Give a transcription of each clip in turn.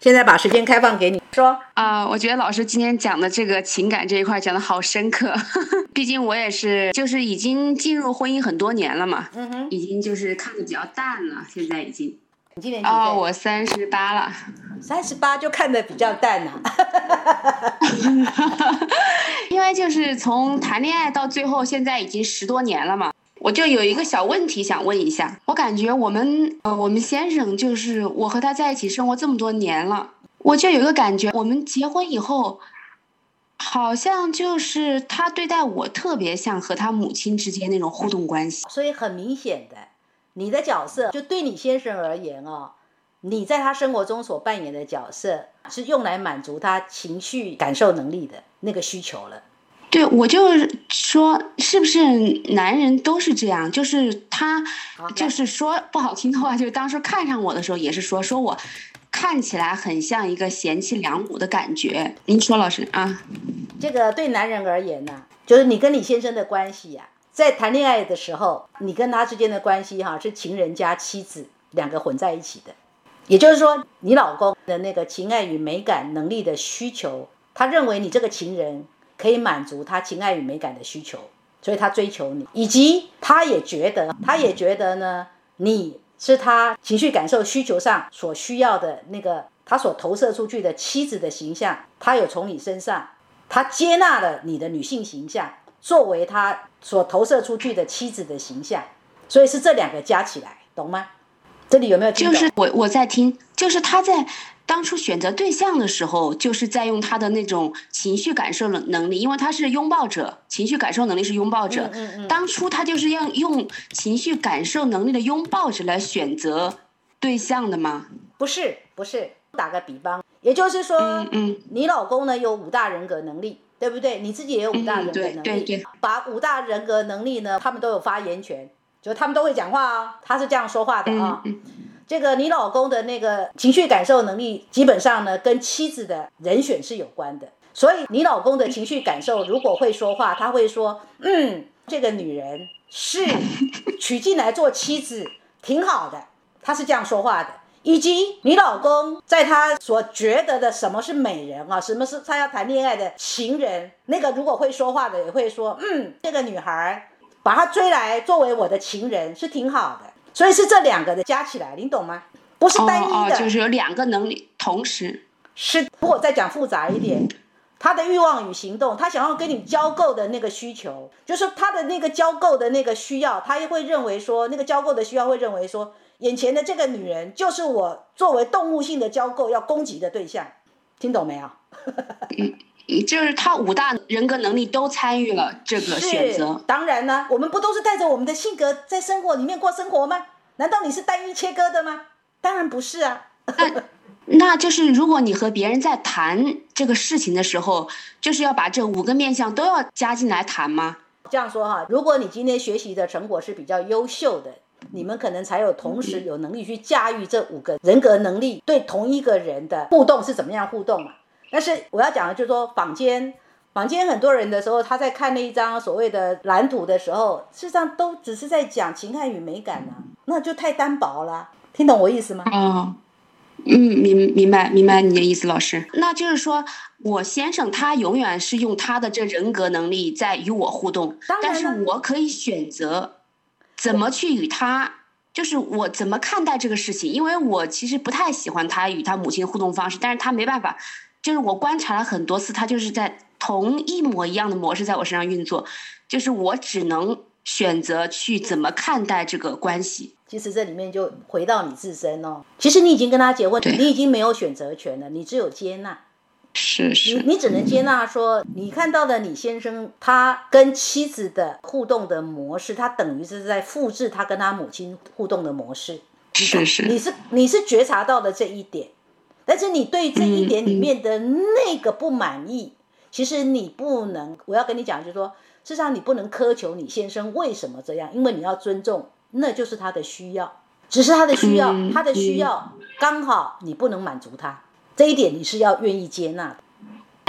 现在把时间开放给你说啊，我觉得老师今天讲的这个情感这一块讲的好深刻，毕竟我也是就是已经进入婚姻很多年了嘛，嗯哼，已经就是看的比较淡了，现在已经。你今年几岁？哦，我三十八了。三十八就看的比较淡了。因为就是从谈恋爱到最后，现在已经十多年了嘛。我就有一个小问题想问一下，我感觉我们呃，我们先生就是我和他在一起生活这么多年了，我就有一个感觉，我们结婚以后，好像就是他对待我特别像和他母亲之间那种互动关系，所以很明显的，你的角色就对你先生而言哦，你在他生活中所扮演的角色是用来满足他情绪感受能力的那个需求了。对，我就是说，是不是男人都是这样？就是他，就是说不好听的话，就是当时看上我的时候，也是说说我看起来很像一个贤妻良母的感觉。您说，老师啊？这个对男人而言呢，就是你跟你先生的关系呀，在谈恋爱的时候，你跟他之间的关系哈，是情人加妻子两个混在一起的。也就是说，你老公的那个情爱与美感能力的需求，他认为你这个情人。可以满足他情爱与美感的需求，所以他追求你，以及他也觉得，他也觉得呢，你是他情绪感受需求上所需要的那个，他所投射出去的妻子的形象，他有从你身上，他接纳了你的女性形象，作为他所投射出去的妻子的形象，所以是这两个加起来，懂吗？这里有没有？就是我我在听，就是他在。当初选择对象的时候，就是在用他的那种情绪感受能能力，因为他是拥抱者，情绪感受能力是拥抱者。嗯嗯。当初他就是要用情绪感受能力的拥抱者来选择对象的吗？不是，不是。打个比方，也就是说，嗯嗯，你老公呢有五大人格能力，对不对？你自己也有五大人格能力。对对对。把五大人格能力呢，他们都有发言权，就他们都会讲话啊，他是这样说话的啊。嗯嗯。这个你老公的那个情绪感受能力，基本上呢跟妻子的人选是有关的。所以你老公的情绪感受如果会说话，他会说：“ 嗯，这个女人是娶进来做妻子挺好的。”他是这样说话的。以及你老公在他所觉得的什么是美人啊，什么是他要谈恋爱的情人，那个如果会说话的也会说：“嗯，这个女孩把他追来作为我的情人是挺好的。”所以是这两个的加起来，你懂吗？不是单一的，就是有两个能力同时。是，如果再讲复杂一点，他的欲望与行动，他想要跟你交购的那个需求，就是他的那个交购的那个需要，他也会认为说，那个交购的需要会认为说，眼前的这个女人就是我作为动物性的交购要攻击的对象，听懂没有？就是他五大人格能力都参与了这个选择。当然呢，我们不都是带着我们的性格在生活里面过生活吗？难道你是单一切割的吗？当然不是啊。那那就是如果你和别人在谈这个事情的时候，就是要把这五个面相都要加进来谈吗？这样说哈，如果你今天学习的成果是比较优秀的，你们可能才有同时有能力去驾驭这五个人格能力，对同一个人的互动是怎么样互动嘛？但是我要讲的就是说，坊间坊间很多人的时候，他在看那一张所谓的蓝图的时候，事实上都只是在讲情感与美感啊，那就太单薄了。听懂我意思吗？哦，嗯，明明白明白你的意思，老师。那就是说我先生他永远是用他的这人格能力在与我互动，但是我可以选择怎么去与他，就是我怎么看待这个事情，因为我其实不太喜欢他与他母亲互动方式，但是他没办法。就是我观察了很多次，他就是在同一模一样的模式在我身上运作，就是我只能选择去怎么看待这个关系。其实这里面就回到你自身哦，其实你已经跟他结婚，你已经没有选择权了，你只有接纳。是是。你你只能接纳说，你看到的你先生他跟妻子的互动的模式，他等于是在复制他跟他母亲互动的模式。是是。你是你是觉察到的这一点。但是你对这一点里面的那个不满意，其实你不能，我要跟你讲，就是说，事实上你不能苛求你先生为什么这样，因为你要尊重，那就是他的需要，只是他的需要，他的需要刚好你不能满足他，这一点你是要愿意接纳的。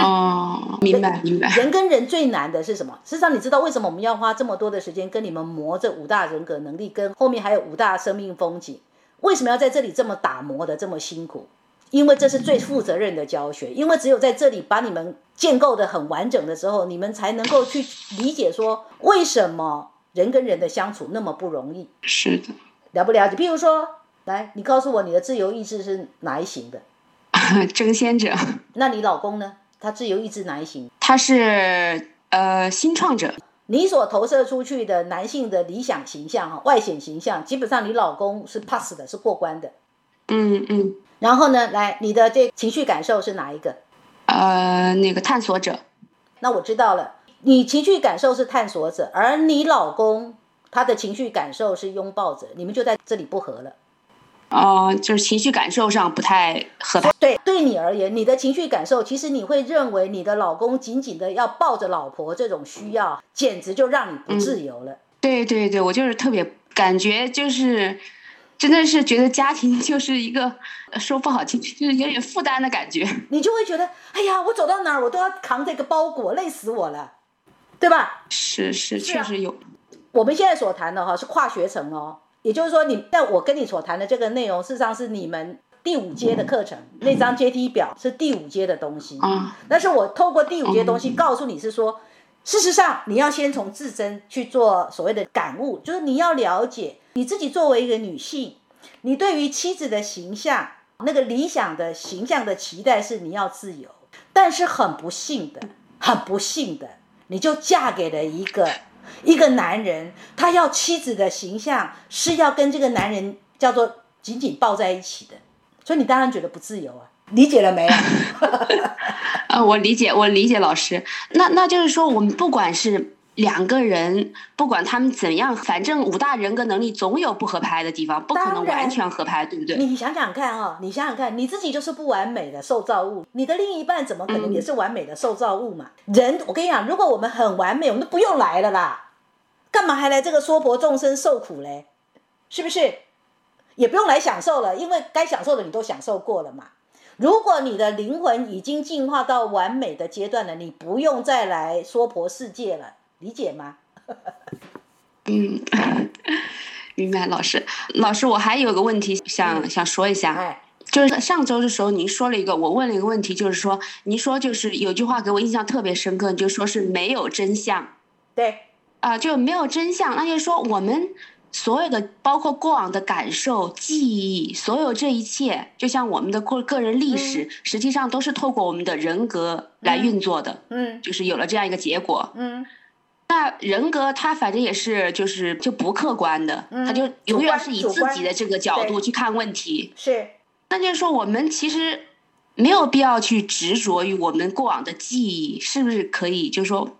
哦，明白明白。人跟人最难的是什么？事实上，你知道为什么我们要花这么多的时间跟你们磨这五大人格能力，跟后面还有五大生命风景，为什么要在这里这么打磨的这么辛苦？因为这是最负责任的教学，因为只有在这里把你们建构的很完整的时候，你们才能够去理解说为什么人跟人的相处那么不容易。是的，了不了解？譬如说，来，你告诉我你的自由意志是哪一型的？争先者。那你老公呢？他自由意志哪一型？他是呃新创者。你所投射出去的男性的理想形象哈，外显形象，基本上你老公是 pass 的，是过关的。嗯嗯。然后呢，来，你的这情绪感受是哪一个？呃，那个探索者。那我知道了，你情绪感受是探索者，而你老公他的情绪感受是拥抱者，你们就在这里不合了。哦，就是情绪感受上不太合拍。对，对你而言，你的情绪感受，其实你会认为你的老公紧紧的要抱着老婆这种需要，简直就让你不自由了。对对对，我就是特别感觉就是，真的是觉得家庭就是一个说不好听，就是有点负担的感觉。你就会觉得，哎呀，我走到哪儿我都要扛这个包裹，累死我了，对吧？是是，确实有。我们现在所谈的哈是跨学程哦。也就是说，你在我跟你所谈的这个内容，事实上是你们第五阶的课程，那张阶梯表是第五阶的东西。啊，但是我透过第五阶东西告诉你是说，事实上你要先从自身去做所谓的感悟，就是你要了解你自己作为一个女性，你对于妻子的形象，那个理想的形象的期待是你要自由，但是很不幸的，很不幸的，你就嫁给了一个。一个男人，他要妻子的形象是要跟这个男人叫做紧紧抱在一起的，所以你当然觉得不自由啊，理解了没有？啊，我理解，我理解老师。那那就是说，我们不管是两个人，不管他们怎样，反正五大人格能力总有不合拍的地方，不可能完全合拍，对不对？你想想看啊，你想想看，你自己就是不完美的受造物，你的另一半怎么可能也是完美的受造物嘛？人，我跟你讲，如果我们很完美，我们都不用来了啦。干嘛还来这个娑婆众生受苦嘞？是不是？也不用来享受了，因为该享受的你都享受过了嘛。如果你的灵魂已经进化到完美的阶段了，你不用再来娑婆世界了，理解吗？嗯，明白，老师。老师，我还有个问题想想说一下，哎，就是上周的时候您说了一个，我问了一个问题，就是说您说就是有句话给我印象特别深刻，就说是没有真相。对。啊，就没有真相，那就是说，我们所有的包括过往的感受、记忆，所有这一切，就像我们的过个人历史，实际上都是透过我们的人格来运作的。嗯，就是有了这样一个结果。嗯，那人格他反正也是，就是就不客观的，他就永远是以自己的这个角度去看问题。是，那就是说，我们其实没有必要去执着于我们过往的记忆，是不是可以？就是说。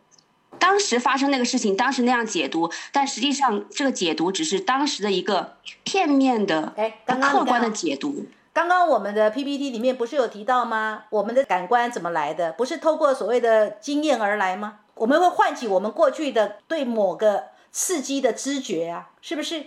当时发生那个事情，当时那样解读，但实际上这个解读只是当时的一个片面的、哎，客观的解读。刚刚我们的 PPT 里面不是有提到吗？我们的感官怎么来的？不是透过所谓的经验而来吗？我们会唤起我们过去的对某个刺激的知觉啊，是不是？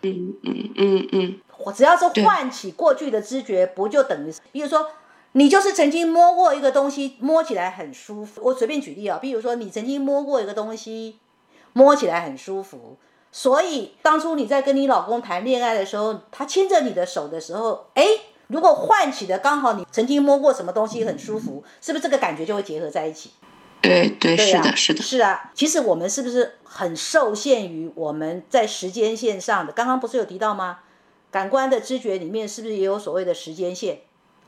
嗯嗯嗯嗯。我只要是唤起过去的知觉，不就等于，比如说。你就是曾经摸过一个东西，摸起来很舒服。我随便举例啊，比如说你曾经摸过一个东西，摸起来很舒服。所以当初你在跟你老公谈恋爱的时候，他牵着你的手的时候，哎，如果唤起的刚好你曾经摸过什么东西很舒服，是不是这个感觉就会结合在一起？对对，是的，是的，是啊。其实我们是不是很受限于我们在时间线上的？刚刚不是有提到吗？感官的知觉里面是不是也有所谓的时间线？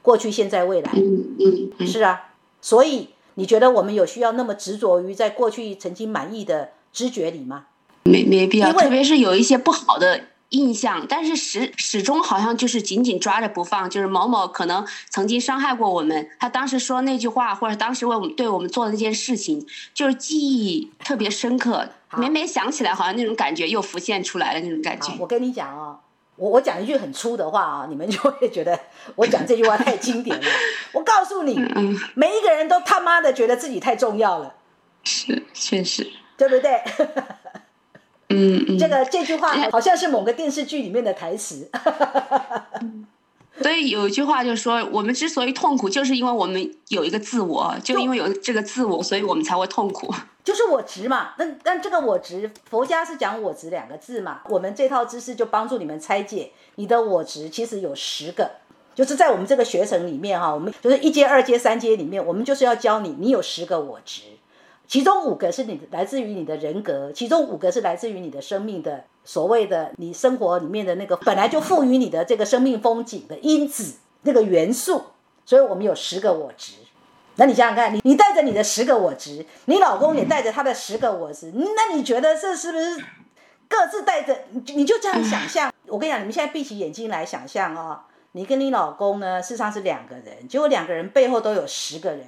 过去、现在、未来，嗯嗯，是啊，所以你觉得我们有需要那么执着于在过去曾经满意的知觉里吗？没没必要，特别是有一些不好的印象，但是始始终好像就是紧紧抓着不放，就是某某可能曾经伤害过我们，他当时说那句话，或者当时为我们对我们做的那件事情，就是记忆特别深刻，每每想起来，好像那种感觉又浮现出来了那种感觉。我跟你讲哦。我我讲一句很粗的话啊，你们就会觉得我讲这句话太经典了。我告诉你，每一个人都他妈的觉得自己太重要了，是确实，对不对？嗯嗯，这个这句话好像是某个电视剧里面的台词。所以有一句话就是说，我们之所以痛苦，就是因为我们有一个自我，就因为有这个自我，所以我们才会痛苦。就是我执嘛，那但这个我执，佛家是讲我执两个字嘛。我们这套知识就帮助你们拆解你的我执，其实有十个。就是在我们这个学程里面哈，我们就是一阶、二阶、三阶里面，我们就是要教你，你有十个我值，其中五个是你来自于你的人格，其中五个是来自于你的生命的所谓的你生活里面的那个本来就赋予你的这个生命风景的因子那个元素，所以我们有十个我值。那你想想看，你你带着你的十个我值，你老公也带着他的十个我值，那你觉得这是不是各自带着？你你就这样想象？我跟你讲，你们现在闭起眼睛来想象哦。你跟你老公呢，事实上是两个人，结果两个人背后都有十个人，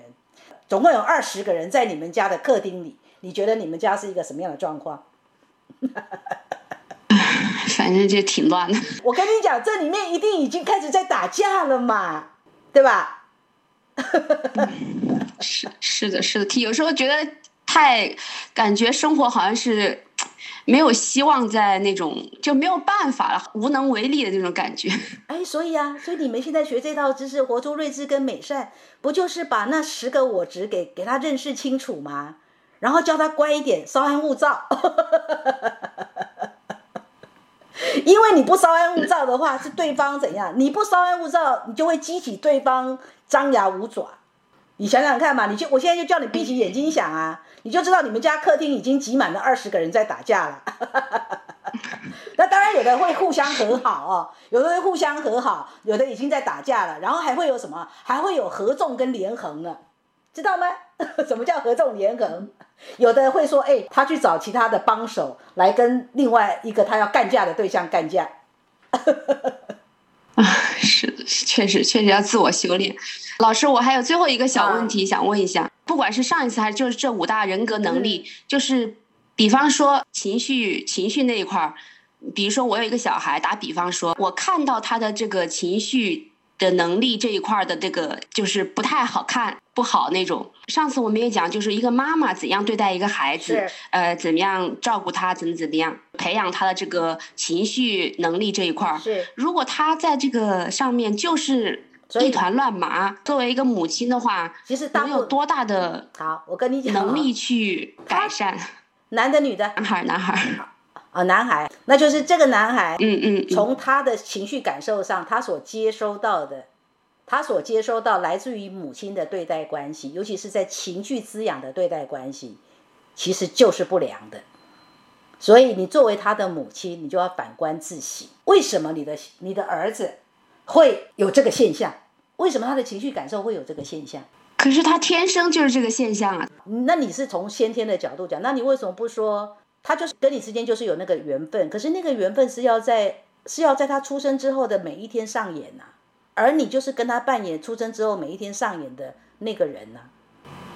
总共有二十个人在你们家的客厅里。你觉得你们家是一个什么样的状况？反正就挺乱的。我跟你讲，这里面一定已经开始在打架了嘛，对吧？是是的，是的，有时候觉得太感觉生活好像是。没有希望，在那种就没有办法了，无能为力的那种感觉。哎，所以啊，所以你们现在学这套知识，活出睿智跟美善，不就是把那十个我值给给他认识清楚吗？然后叫他乖一点，稍安勿躁。因为你不稍安勿躁的话，是对方怎样？你不稍安勿躁，你就会激起对方张牙舞爪。你想想看嘛，你就我现在就叫你闭起眼睛想啊。你就知道你们家客厅已经挤满了二十个人在打架了，那当然有的会互相和好哦，有的会互相和好，有的已经在打架了，然后还会有什么？还会有合纵跟连横呢，知道吗？什么叫合纵连横？有的会说，哎，他去找其他的帮手来跟另外一个他要干架的对象干架。啊，是的，确实确实要自我修炼。老师，我还有最后一个小问题想问一下。不管是上一次还是就是这五大人格能力，就是比方说情绪情绪那一块儿，比如说我有一个小孩，打比方说，我看到他的这个情绪的能力这一块的这个就是不太好看不好那种。上次我们也讲，就是一个妈妈怎样对待一个孩子，呃，怎么样照顾他，怎么怎么样培养他的这个情绪能力这一块儿。是，如果他在这个上面就是。一团乱麻。作为一个母亲的话，其实能有多大的好，我跟你讲，能力去改善。男的女的？男孩，男孩。啊，男孩，那就是这个男孩。嗯嗯。从他的情绪感受上，他所接收到的，他所接收到来自于母亲的对待关系，尤其是在情绪滋养的对待关系，其实就是不良的。所以，你作为他的母亲，你就要反观自省：为什么你的你的儿子？会有这个现象，为什么他的情绪感受会有这个现象？可是他天生就是这个现象啊。那你是从先天的角度讲，那你为什么不说他就是跟你之间就是有那个缘分？可是那个缘分是要在是要在他出生之后的每一天上演呐，而你就是跟他扮演出生之后每一天上演的那个人呐。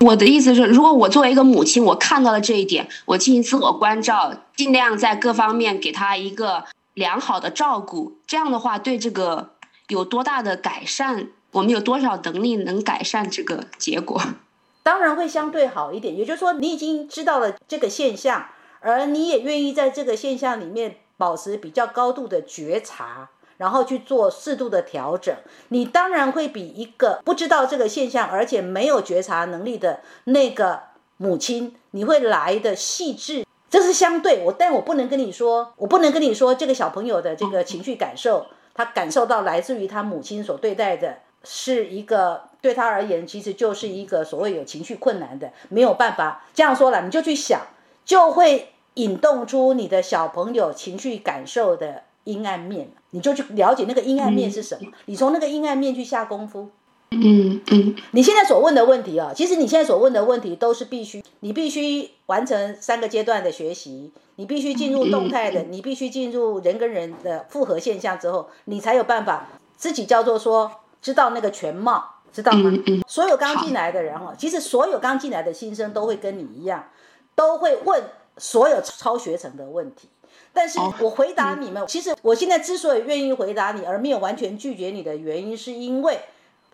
我的意思是，如果我作为一个母亲，我看到了这一点，我进行自我关照，尽量在各方面给他一个良好的照顾，这样的话对这个。有多大的改善？我们有多少能力能改善这个结果？当然会相对好一点。也就是说，你已经知道了这个现象，而你也愿意在这个现象里面保持比较高度的觉察，然后去做适度的调整。你当然会比一个不知道这个现象而且没有觉察能力的那个母亲，你会来的细致。这是相对我，但我不能跟你说，我不能跟你说这个小朋友的这个情绪感受。他感受到来自于他母亲所对待的是一个对他而言，其实就是一个所谓有情绪困难的，没有办法这样说了，你就去想，就会引动出你的小朋友情绪感受的阴暗面，你就去了解那个阴暗面是什么，你从那个阴暗面去下功夫。嗯嗯，你现在所问的问题啊，其实你现在所问的问题都是必须，你必须完成三个阶段的学习，你必须进入动态的，你必须进入人跟人的复合现象之后，你才有办法自己叫做说知道那个全貌，知道吗？所有刚进来的人哦，其实所有刚进来的新生都会跟你一样，都会问所有超学成的问题，但是我回答你们，其实我现在之所以愿意回答你，而没有完全拒绝你的原因，是因为。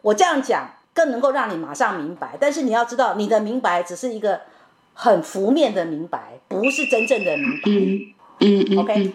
我这样讲更能够让你马上明白，但是你要知道，你的明白只是一个很浮面的明白，不是真正的明白。嗯嗯，OK。